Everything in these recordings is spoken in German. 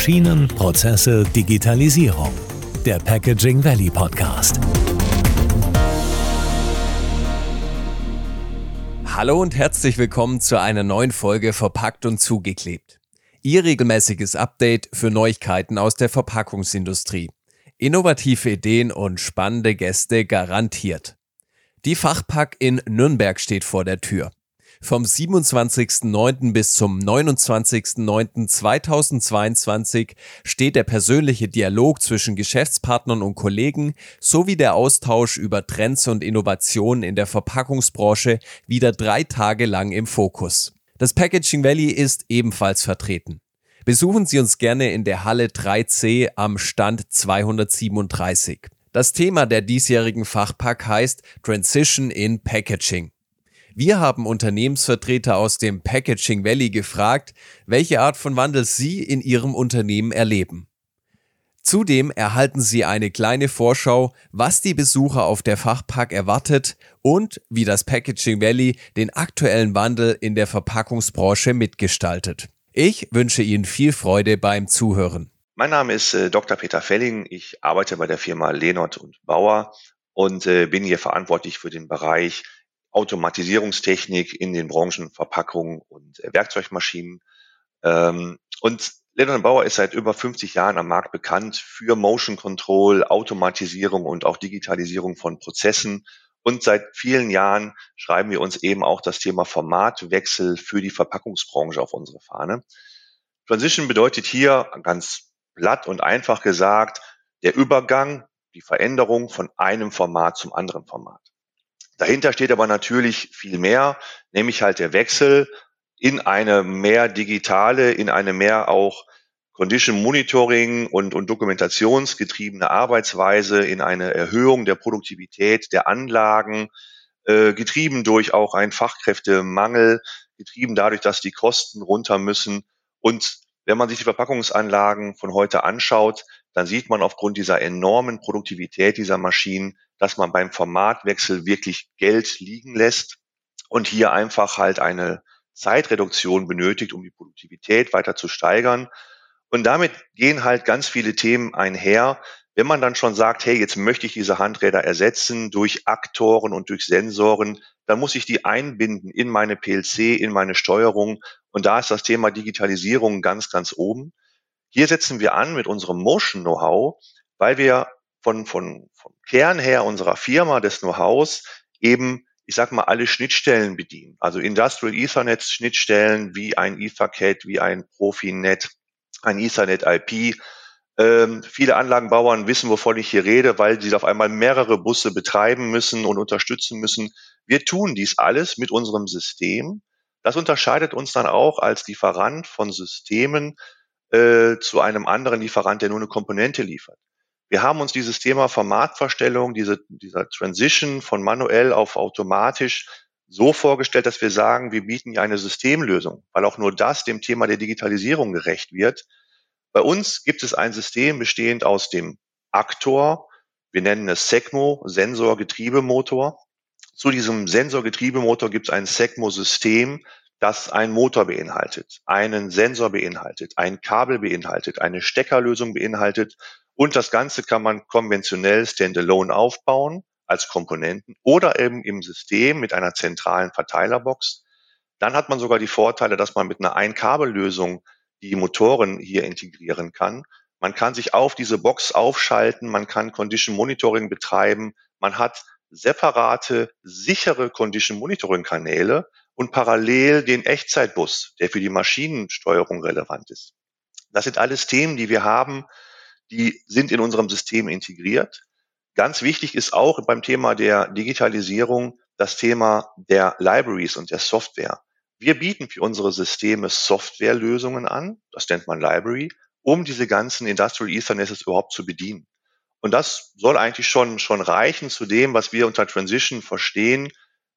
Maschinen, Prozesse, Digitalisierung. Der Packaging Valley Podcast. Hallo und herzlich willkommen zu einer neuen Folge Verpackt und zugeklebt. Ihr regelmäßiges Update für Neuigkeiten aus der Verpackungsindustrie. Innovative Ideen und spannende Gäste garantiert. Die Fachpack in Nürnberg steht vor der Tür. Vom 27.09. bis zum 29.09.2022 steht der persönliche Dialog zwischen Geschäftspartnern und Kollegen sowie der Austausch über Trends und Innovationen in der Verpackungsbranche wieder drei Tage lang im Fokus. Das Packaging Valley ist ebenfalls vertreten. Besuchen Sie uns gerne in der Halle 3C am Stand 237. Das Thema der diesjährigen Fachpack heißt Transition in Packaging. Wir haben Unternehmensvertreter aus dem Packaging Valley gefragt, welche Art von Wandel sie in ihrem Unternehmen erleben. Zudem erhalten Sie eine kleine Vorschau, was die Besucher auf der Fachpack erwartet und wie das Packaging Valley den aktuellen Wandel in der Verpackungsbranche mitgestaltet. Ich wünsche Ihnen viel Freude beim Zuhören. Mein Name ist äh, Dr. Peter Felling. Ich arbeite bei der Firma Lehnert und Bauer und äh, bin hier verantwortlich für den Bereich Automatisierungstechnik in den Branchen Verpackung und äh, Werkzeugmaschinen. Ähm, und Lennon Bauer ist seit über 50 Jahren am Markt bekannt für Motion Control, Automatisierung und auch Digitalisierung von Prozessen. Und seit vielen Jahren schreiben wir uns eben auch das Thema Formatwechsel für die Verpackungsbranche auf unsere Fahne. Transition bedeutet hier ganz platt und einfach gesagt, der Übergang, die Veränderung von einem Format zum anderen Format. Dahinter steht aber natürlich viel mehr, nämlich halt der Wechsel in eine mehr digitale, in eine mehr auch Condition Monitoring und, und dokumentationsgetriebene Arbeitsweise, in eine Erhöhung der Produktivität der Anlagen, äh, getrieben durch auch einen Fachkräftemangel, getrieben dadurch, dass die Kosten runter müssen. Und wenn man sich die Verpackungsanlagen von heute anschaut, dann sieht man aufgrund dieser enormen Produktivität dieser Maschinen, dass man beim Formatwechsel wirklich Geld liegen lässt und hier einfach halt eine Zeitreduktion benötigt, um die Produktivität weiter zu steigern. Und damit gehen halt ganz viele Themen einher. Wenn man dann schon sagt, hey, jetzt möchte ich diese Handräder ersetzen durch Aktoren und durch Sensoren, dann muss ich die einbinden in meine PLC, in meine Steuerung. Und da ist das Thema Digitalisierung ganz, ganz oben. Hier setzen wir an mit unserem Motion Know-how, weil wir von, von, vom Kern her unserer Firma, des Know-hows, eben, ich sag mal, alle Schnittstellen bedienen. Also Industrial Ethernet Schnittstellen wie ein Ethercat, wie ein Profinet, ein Ethernet IP. Ähm, viele Anlagenbauern wissen, wovon ich hier rede, weil sie auf einmal mehrere Busse betreiben müssen und unterstützen müssen. Wir tun dies alles mit unserem System. Das unterscheidet uns dann auch als Lieferant von Systemen äh, zu einem anderen Lieferant, der nur eine Komponente liefert. Wir haben uns dieses Thema Formatverstellung, diese, dieser Transition von manuell auf automatisch so vorgestellt, dass wir sagen, wir bieten ja eine Systemlösung, weil auch nur das dem Thema der Digitalisierung gerecht wird. Bei uns gibt es ein System bestehend aus dem Aktor, wir nennen es SECMO, Sensor-Getriebemotor. Zu diesem Sensor-Getriebemotor gibt es ein SECMO-System, das einen Motor beinhaltet, einen Sensor beinhaltet, ein Kabel beinhaltet, eine Steckerlösung beinhaltet und das Ganze kann man konventionell standalone aufbauen als Komponenten oder eben im System mit einer zentralen Verteilerbox. Dann hat man sogar die Vorteile, dass man mit einer Einkabellösung die Motoren hier integrieren kann. Man kann sich auf diese Box aufschalten, man kann Condition Monitoring betreiben, man hat separate, sichere Condition Monitoring Kanäle und parallel den Echtzeitbus, der für die Maschinensteuerung relevant ist. Das sind alles Themen, die wir haben, die sind in unserem System integriert. Ganz wichtig ist auch beim Thema der Digitalisierung das Thema der Libraries und der Software. Wir bieten für unsere Systeme Softwarelösungen an, das nennt man Library, um diese ganzen Industrial Ethernets überhaupt zu bedienen. Und das soll eigentlich schon, schon reichen zu dem, was wir unter Transition verstehen.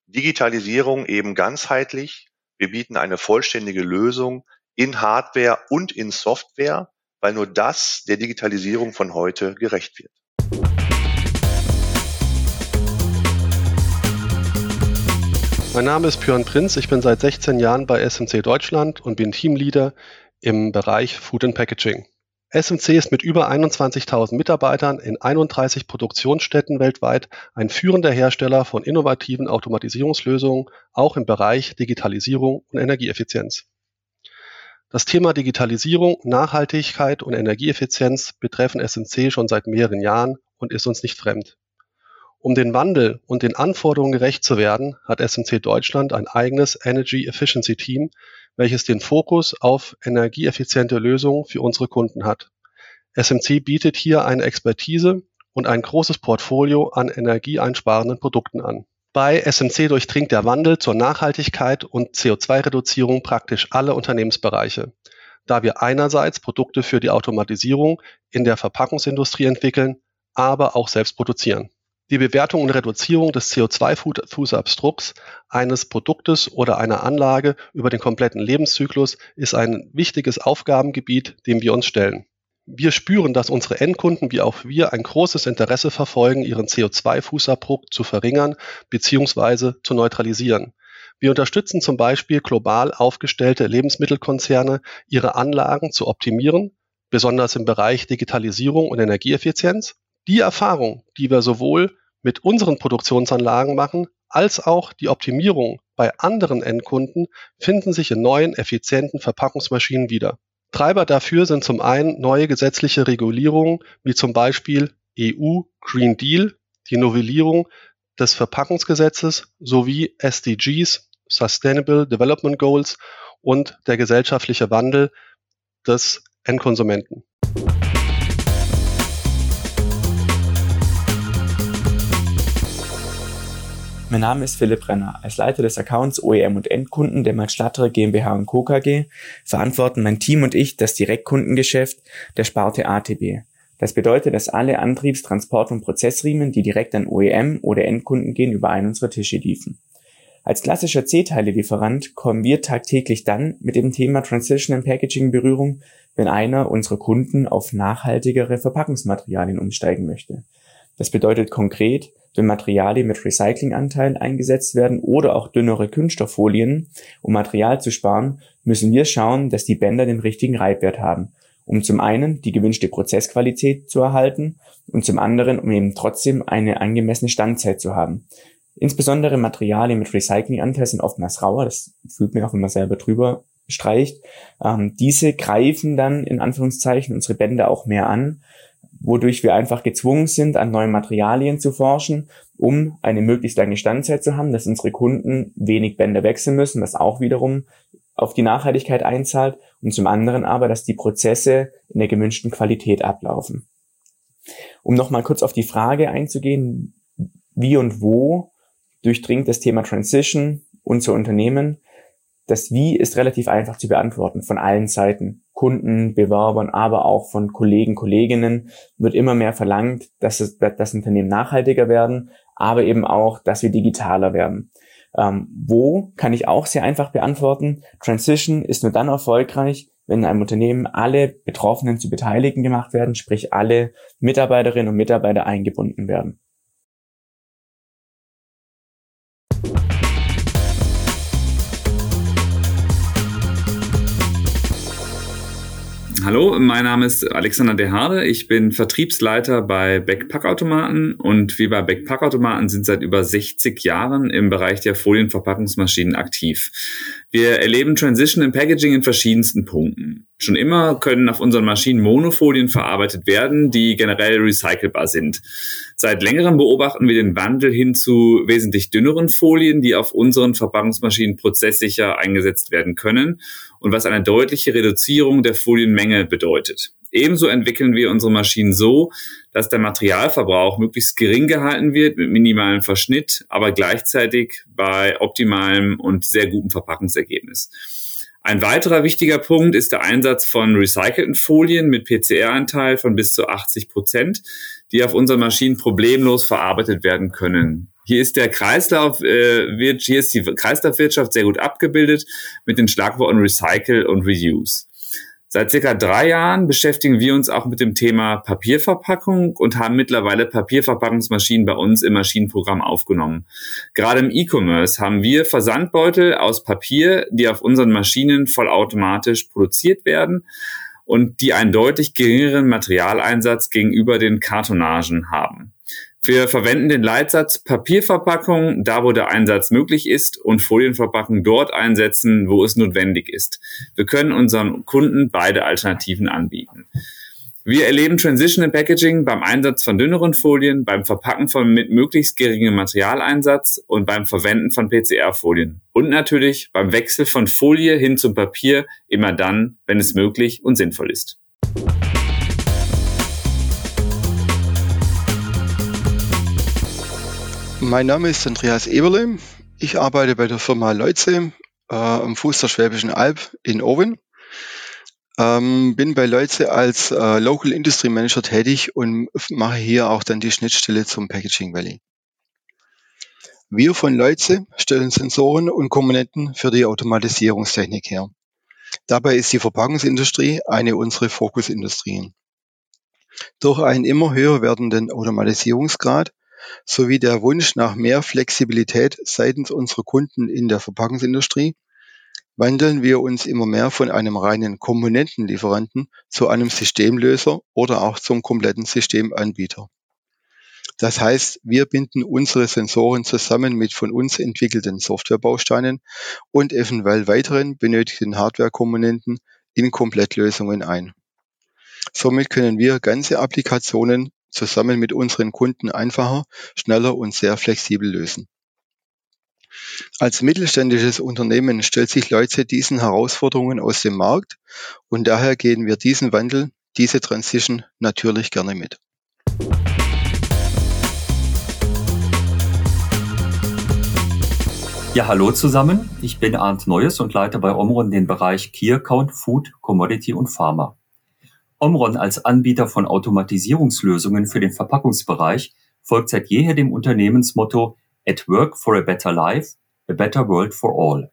Digitalisierung eben ganzheitlich. Wir bieten eine vollständige Lösung in Hardware und in Software weil nur das der Digitalisierung von heute gerecht wird. Mein Name ist Björn Prinz, ich bin seit 16 Jahren bei SMC Deutschland und bin Teamleader im Bereich Food and Packaging. SMC ist mit über 21.000 Mitarbeitern in 31 Produktionsstätten weltweit ein führender Hersteller von innovativen Automatisierungslösungen, auch im Bereich Digitalisierung und Energieeffizienz. Das Thema Digitalisierung, Nachhaltigkeit und Energieeffizienz betreffen SMC schon seit mehreren Jahren und ist uns nicht fremd. Um den Wandel und den Anforderungen gerecht zu werden, hat SMC Deutschland ein eigenes Energy Efficiency Team, welches den Fokus auf energieeffiziente Lösungen für unsere Kunden hat. SMC bietet hier eine Expertise und ein großes Portfolio an energieeinsparenden Produkten an. Bei SMC durchdringt der Wandel zur Nachhaltigkeit und CO2-Reduzierung praktisch alle Unternehmensbereiche, da wir einerseits Produkte für die Automatisierung in der Verpackungsindustrie entwickeln, aber auch selbst produzieren. Die Bewertung und Reduzierung des CO2-Fußabdrucks eines Produktes oder einer Anlage über den kompletten Lebenszyklus ist ein wichtiges Aufgabengebiet, dem wir uns stellen. Wir spüren, dass unsere Endkunden wie auch wir ein großes Interesse verfolgen, ihren CO2-Fußabdruck zu verringern bzw. zu neutralisieren. Wir unterstützen zum Beispiel global aufgestellte Lebensmittelkonzerne, ihre Anlagen zu optimieren, besonders im Bereich Digitalisierung und Energieeffizienz. Die Erfahrung, die wir sowohl mit unseren Produktionsanlagen machen, als auch die Optimierung bei anderen Endkunden finden sich in neuen, effizienten Verpackungsmaschinen wieder. Treiber dafür sind zum einen neue gesetzliche Regulierungen, wie zum Beispiel EU Green Deal, die Novellierung des Verpackungsgesetzes sowie SDGs, Sustainable Development Goals und der gesellschaftliche Wandel des Endkonsumenten. Mein Name ist Philipp Renner. Als Leiter des Accounts OEM und Endkunden der Max GmbH und Co. KG verantworten mein Team und ich das Direktkundengeschäft der Sparte ATB. Das bedeutet, dass alle Antriebs-, Transport- und Prozessriemen, die direkt an OEM oder Endkunden gehen, über einen unserer Tische liefen. Als klassischer C-Teile-Lieferant kommen wir tagtäglich dann mit dem Thema Transition and Packaging in Berührung, wenn einer unserer Kunden auf nachhaltigere Verpackungsmaterialien umsteigen möchte. Das bedeutet konkret, wenn Materialien mit Recyclinganteil eingesetzt werden oder auch dünnere Kunststofffolien, um Material zu sparen, müssen wir schauen, dass die Bänder den richtigen Reibwert haben, um zum einen die gewünschte Prozessqualität zu erhalten und zum anderen, um eben trotzdem eine angemessene Standzeit zu haben. Insbesondere Materialien mit Recyclinganteil sind oftmals rauer, das fühlt mir auch, wenn man selber drüber streicht. Ähm, diese greifen dann in Anführungszeichen unsere Bänder auch mehr an wodurch wir einfach gezwungen sind, an neuen Materialien zu forschen, um eine möglichst lange Standzeit zu haben, dass unsere Kunden wenig Bänder wechseln müssen, was auch wiederum auf die Nachhaltigkeit einzahlt und zum anderen aber, dass die Prozesse in der gewünschten Qualität ablaufen. Um nochmal kurz auf die Frage einzugehen, wie und wo durchdringt das Thema Transition unser Unternehmen, das Wie ist relativ einfach zu beantworten von allen Seiten. Kunden, Bewerbern, aber auch von Kollegen, Kolleginnen wird immer mehr verlangt, dass das Unternehmen nachhaltiger werden, aber eben auch, dass wir digitaler werden. Ähm, wo kann ich auch sehr einfach beantworten. Transition ist nur dann erfolgreich, wenn in einem Unternehmen alle Betroffenen zu Beteiligten gemacht werden, sprich alle Mitarbeiterinnen und Mitarbeiter eingebunden werden. Hallo, mein Name ist Alexander Dehade. Ich bin Vertriebsleiter bei Backpackautomaten und wir bei Backpackautomaten sind seit über 60 Jahren im Bereich der Folienverpackungsmaschinen aktiv. Wir erleben Transition im Packaging in verschiedensten Punkten. Schon immer können auf unseren Maschinen Monofolien verarbeitet werden, die generell recycelbar sind. Seit längerem beobachten wir den Wandel hin zu wesentlich dünneren Folien, die auf unseren Verpackungsmaschinen prozesssicher eingesetzt werden können und was eine deutliche Reduzierung der Folienmenge bedeutet. Ebenso entwickeln wir unsere Maschinen so, dass der Materialverbrauch möglichst gering gehalten wird mit minimalem Verschnitt, aber gleichzeitig bei optimalem und sehr gutem Verpackungsergebnis. Ein weiterer wichtiger Punkt ist der Einsatz von recycelten Folien mit PCR-Anteil von bis zu 80 Prozent, die auf unseren Maschinen problemlos verarbeitet werden können. Hier ist der Kreislauf, äh, hier ist die Kreislaufwirtschaft sehr gut abgebildet mit den Schlagworten Recycle und Reuse. Seit circa drei Jahren beschäftigen wir uns auch mit dem Thema Papierverpackung und haben mittlerweile Papierverpackungsmaschinen bei uns im Maschinenprogramm aufgenommen. Gerade im E-Commerce haben wir Versandbeutel aus Papier, die auf unseren Maschinen vollautomatisch produziert werden und die einen deutlich geringeren Materialeinsatz gegenüber den Kartonagen haben. Wir verwenden den Leitsatz Papierverpackung da, wo der Einsatz möglich ist und Folienverpackung dort einsetzen, wo es notwendig ist. Wir können unseren Kunden beide Alternativen anbieten. Wir erleben Transitional Packaging beim Einsatz von dünneren Folien, beim Verpacken von mit möglichst geringem Materialeinsatz und beim Verwenden von PCR-Folien. Und natürlich beim Wechsel von Folie hin zum Papier immer dann, wenn es möglich und sinnvoll ist. Mein Name ist Andreas Eberle. Ich arbeite bei der Firma Leutze äh, am Fuß der Schwäbischen Alb in Owen ähm, bin bei Leutze als äh, Local Industry Manager tätig und mache hier auch dann die Schnittstelle zum Packaging Valley. Wir von Leutze stellen Sensoren und Komponenten für die Automatisierungstechnik her. Dabei ist die Verpackungsindustrie eine unserer Fokusindustrien. Durch einen immer höher werdenden Automatisierungsgrad sowie der Wunsch nach mehr Flexibilität seitens unserer Kunden in der Verpackungsindustrie wandeln wir uns immer mehr von einem reinen Komponentenlieferanten zu einem Systemlöser oder auch zum kompletten Systemanbieter. Das heißt, wir binden unsere Sensoren zusammen mit von uns entwickelten Softwarebausteinen und eventuell weiteren benötigten Hardwarekomponenten in Komplettlösungen ein. Somit können wir ganze Applikationen zusammen mit unseren Kunden einfacher, schneller und sehr flexibel lösen. Als mittelständisches Unternehmen stellt sich Leutze diesen Herausforderungen aus dem Markt und daher gehen wir diesen Wandel, diese Transition natürlich gerne mit. Ja, hallo zusammen. Ich bin Arndt Neues und leite bei Omron den Bereich Key Account, Food, Commodity und Pharma. Omron als Anbieter von Automatisierungslösungen für den Verpackungsbereich folgt seit jeher dem Unternehmensmotto At Work for a Better Life, A Better World for All.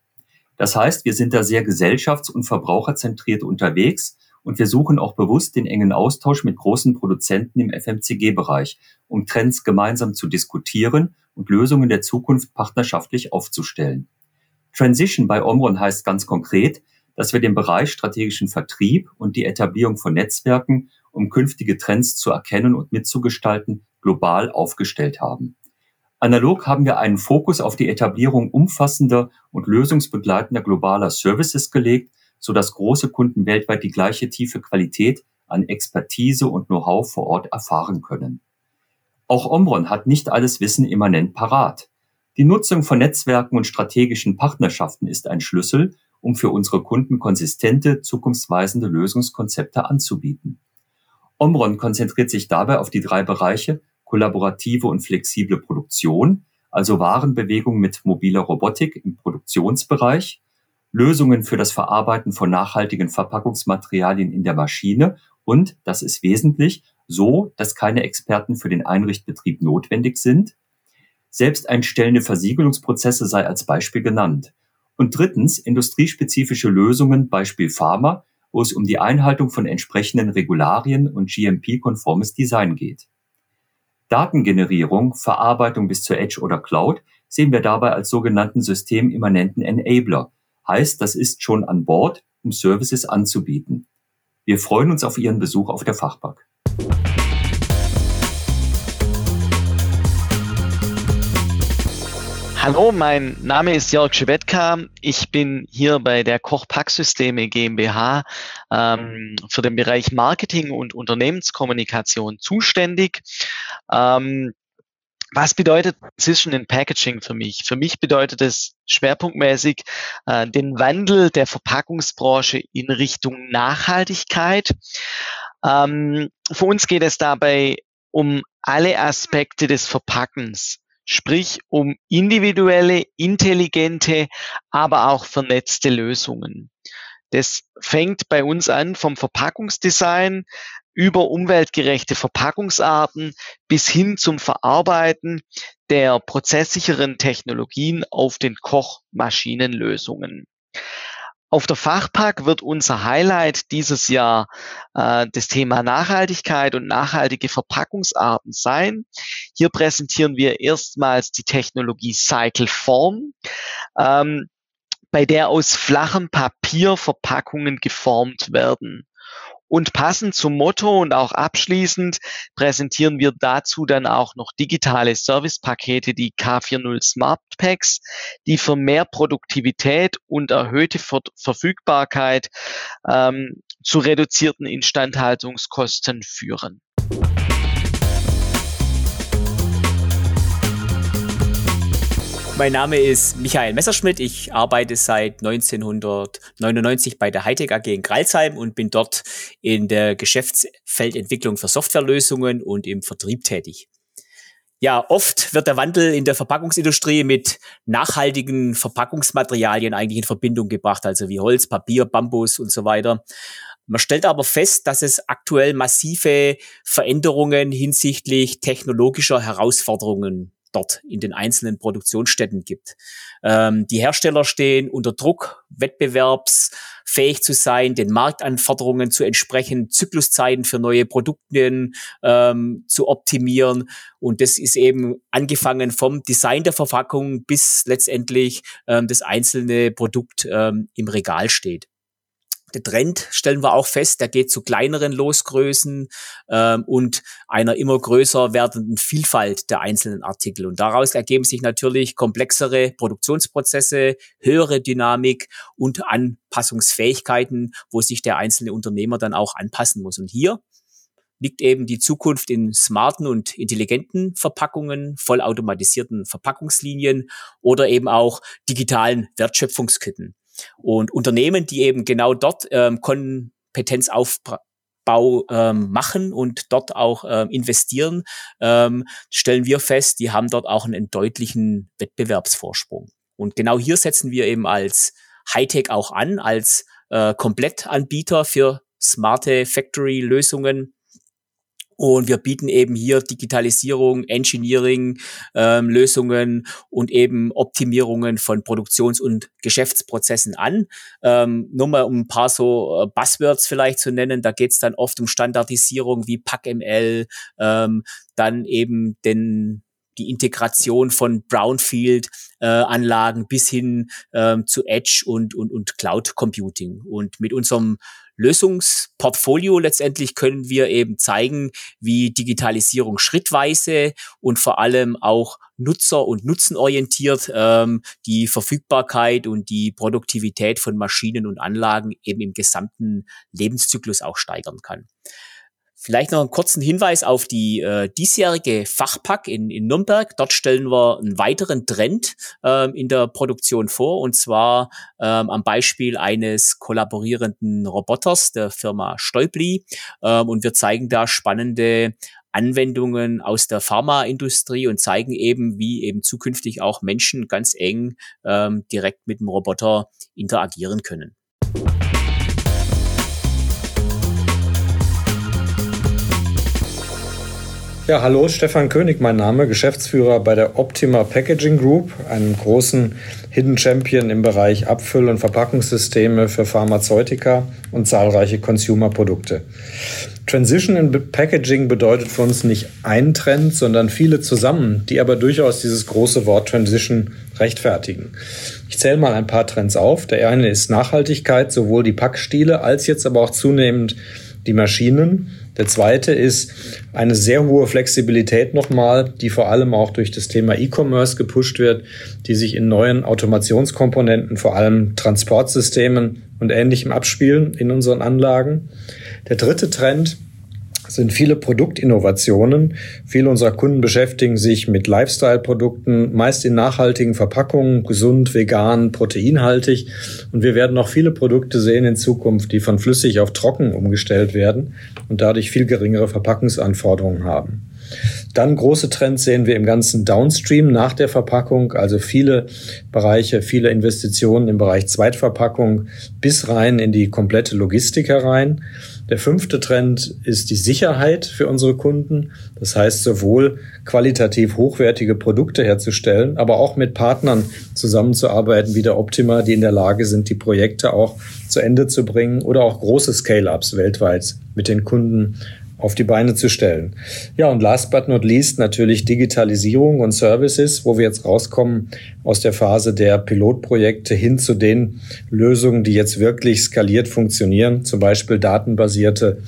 Das heißt, wir sind da sehr gesellschafts- und verbraucherzentriert unterwegs und wir suchen auch bewusst den engen Austausch mit großen Produzenten im FMCG-Bereich, um Trends gemeinsam zu diskutieren und Lösungen der Zukunft partnerschaftlich aufzustellen. Transition bei Omron heißt ganz konkret, dass wir den Bereich strategischen Vertrieb und die Etablierung von Netzwerken, um künftige Trends zu erkennen und mitzugestalten, global aufgestellt haben. Analog haben wir einen Fokus auf die Etablierung umfassender und lösungsbegleitender globaler Services gelegt, so dass große Kunden weltweit die gleiche tiefe Qualität an Expertise und Know-how vor Ort erfahren können. Auch Omron hat nicht alles Wissen immanent parat. Die Nutzung von Netzwerken und strategischen Partnerschaften ist ein Schlüssel, um für unsere Kunden konsistente, zukunftsweisende Lösungskonzepte anzubieten. Omron konzentriert sich dabei auf die drei Bereiche kollaborative und flexible Produktion, also Warenbewegung mit mobiler Robotik im Produktionsbereich, Lösungen für das Verarbeiten von nachhaltigen Verpackungsmaterialien in der Maschine und, das ist wesentlich, so, dass keine Experten für den Einrichtbetrieb notwendig sind. Selbsteinstellende Versiegelungsprozesse sei als Beispiel genannt. Und drittens industriespezifische Lösungen, Beispiel Pharma, wo es um die Einhaltung von entsprechenden Regularien und GMP-konformes Design geht. Datengenerierung, Verarbeitung bis zur Edge oder Cloud sehen wir dabei als sogenannten systemimmanenten Enabler. Heißt, das ist schon an Bord, um Services anzubieten. Wir freuen uns auf Ihren Besuch auf der Fachpark. Hallo, mein Name ist Jörg Schebetka. Ich bin hier bei der Koch Packsysteme GmbH ähm, für den Bereich Marketing und Unternehmenskommunikation zuständig. Ähm, was bedeutet Precision in Packaging für mich? Für mich bedeutet es schwerpunktmäßig äh, den Wandel der Verpackungsbranche in Richtung Nachhaltigkeit. Ähm, für uns geht es dabei um alle Aspekte des Verpackens sprich um individuelle, intelligente, aber auch vernetzte Lösungen. Das fängt bei uns an vom Verpackungsdesign über umweltgerechte Verpackungsarten bis hin zum Verarbeiten der prozesssicheren Technologien auf den Kochmaschinenlösungen. Auf der Fachpark wird unser Highlight dieses Jahr äh, das Thema Nachhaltigkeit und nachhaltige Verpackungsarten sein. Hier präsentieren wir erstmals die Technologie Cycle Form, ähm, bei der aus flachem Papier Verpackungen geformt werden. Und passend zum Motto und auch abschließend präsentieren wir dazu dann auch noch digitale Servicepakete, die K40 Smart Packs, die für mehr Produktivität und erhöhte Ver Verfügbarkeit ähm, zu reduzierten Instandhaltungskosten führen. Mein Name ist Michael Messerschmidt. Ich arbeite seit 1999 bei der Hightech AG in Greilsheim und bin dort in der Geschäftsfeldentwicklung für Softwarelösungen und im Vertrieb tätig. Ja, oft wird der Wandel in der Verpackungsindustrie mit nachhaltigen Verpackungsmaterialien eigentlich in Verbindung gebracht, also wie Holz, Papier, Bambus und so weiter. Man stellt aber fest, dass es aktuell massive Veränderungen hinsichtlich technologischer Herausforderungen dort in den einzelnen Produktionsstätten gibt. Ähm, die Hersteller stehen unter Druck, wettbewerbsfähig zu sein, den Marktanforderungen zu entsprechen, Zykluszeiten für neue Produkte ähm, zu optimieren. Und das ist eben angefangen vom Design der Verpackung bis letztendlich ähm, das einzelne Produkt ähm, im Regal steht. Der Trend stellen wir auch fest, der geht zu kleineren Losgrößen ähm, und einer immer größer werdenden Vielfalt der einzelnen Artikel. Und daraus ergeben sich natürlich komplexere Produktionsprozesse, höhere Dynamik und Anpassungsfähigkeiten, wo sich der einzelne Unternehmer dann auch anpassen muss. Und hier liegt eben die Zukunft in smarten und intelligenten Verpackungen, vollautomatisierten Verpackungslinien oder eben auch digitalen Wertschöpfungsketten. Und Unternehmen, die eben genau dort ähm, Kompetenzaufbau ähm, machen und dort auch ähm, investieren, ähm, stellen wir fest, die haben dort auch einen deutlichen Wettbewerbsvorsprung. Und genau hier setzen wir eben als Hightech auch an, als äh, Komplettanbieter für smarte Factory-Lösungen und wir bieten eben hier Digitalisierung, Engineering, ähm, Lösungen und eben Optimierungen von Produktions- und Geschäftsprozessen an. Ähm, nur mal um ein paar so äh, Buzzwords vielleicht zu nennen, da geht es dann oft um Standardisierung wie PackML, ähm, dann eben den die Integration von Brownfield-Anlagen äh, bis hin ähm, zu Edge und, und, und Cloud Computing. Und mit unserem Lösungsportfolio letztendlich können wir eben zeigen, wie Digitalisierung schrittweise und vor allem auch nutzer- und nutzenorientiert ähm, die Verfügbarkeit und die Produktivität von Maschinen und Anlagen eben im gesamten Lebenszyklus auch steigern kann. Vielleicht noch einen kurzen Hinweis auf die äh, diesjährige Fachpack in, in Nürnberg. Dort stellen wir einen weiteren Trend ähm, in der Produktion vor, und zwar ähm, am Beispiel eines kollaborierenden Roboters der Firma Stäubli. Ähm, und wir zeigen da spannende Anwendungen aus der Pharmaindustrie und zeigen eben, wie eben zukünftig auch Menschen ganz eng ähm, direkt mit dem Roboter interagieren können. Ja, hallo, Stefan König, mein Name, Geschäftsführer bei der Optima Packaging Group, einem großen Hidden Champion im Bereich Abfüll- und Verpackungssysteme für Pharmazeutika und zahlreiche Consumer-Produkte. Transition in Packaging bedeutet für uns nicht ein Trend, sondern viele zusammen, die aber durchaus dieses große Wort Transition rechtfertigen. Ich zähle mal ein paar Trends auf. Der eine ist Nachhaltigkeit, sowohl die Packstile als jetzt aber auch zunehmend die Maschinen. Der zweite ist eine sehr hohe Flexibilität nochmal, die vor allem auch durch das Thema E-Commerce gepusht wird, die sich in neuen Automationskomponenten, vor allem Transportsystemen und Ähnlichem abspielen in unseren Anlagen. Der dritte Trend sind viele Produktinnovationen. Viele unserer Kunden beschäftigen sich mit Lifestyle-Produkten, meist in nachhaltigen Verpackungen, gesund, vegan, proteinhaltig. Und wir werden noch viele Produkte sehen in Zukunft, die von flüssig auf trocken umgestellt werden und dadurch viel geringere Verpackungsanforderungen haben. Dann große Trends sehen wir im ganzen Downstream nach der Verpackung, also viele Bereiche, viele Investitionen im Bereich Zweitverpackung bis rein in die komplette Logistik herein. Der fünfte Trend ist die Sicherheit für unsere Kunden. Das heißt, sowohl qualitativ hochwertige Produkte herzustellen, aber auch mit Partnern zusammenzuarbeiten wie der Optima, die in der Lage sind, die Projekte auch zu Ende zu bringen oder auch große Scale-ups weltweit mit den Kunden auf die Beine zu stellen. Ja, und last but not least natürlich Digitalisierung und Services, wo wir jetzt rauskommen aus der Phase der Pilotprojekte hin zu den Lösungen, die jetzt wirklich skaliert funktionieren, zum Beispiel datenbasierte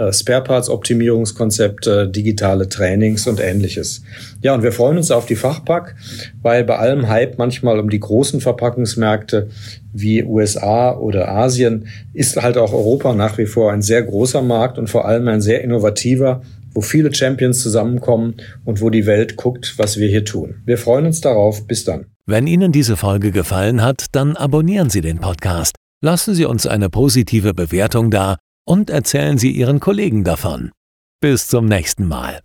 äh, Spare-Parts-Optimierungskonzepte, digitale Trainings und ähnliches. Ja, und wir freuen uns auf die Fachpack, weil bei allem Hype manchmal um die großen Verpackungsmärkte wie USA oder Asien ist halt auch Europa nach wie vor ein sehr großer Markt und vor allem ein sehr innovativer, wo viele Champions zusammenkommen und wo die Welt guckt, was wir hier tun. Wir freuen uns darauf. Bis dann. Wenn Ihnen diese Folge gefallen hat, dann abonnieren Sie den Podcast, lassen Sie uns eine positive Bewertung da und erzählen Sie Ihren Kollegen davon. Bis zum nächsten Mal.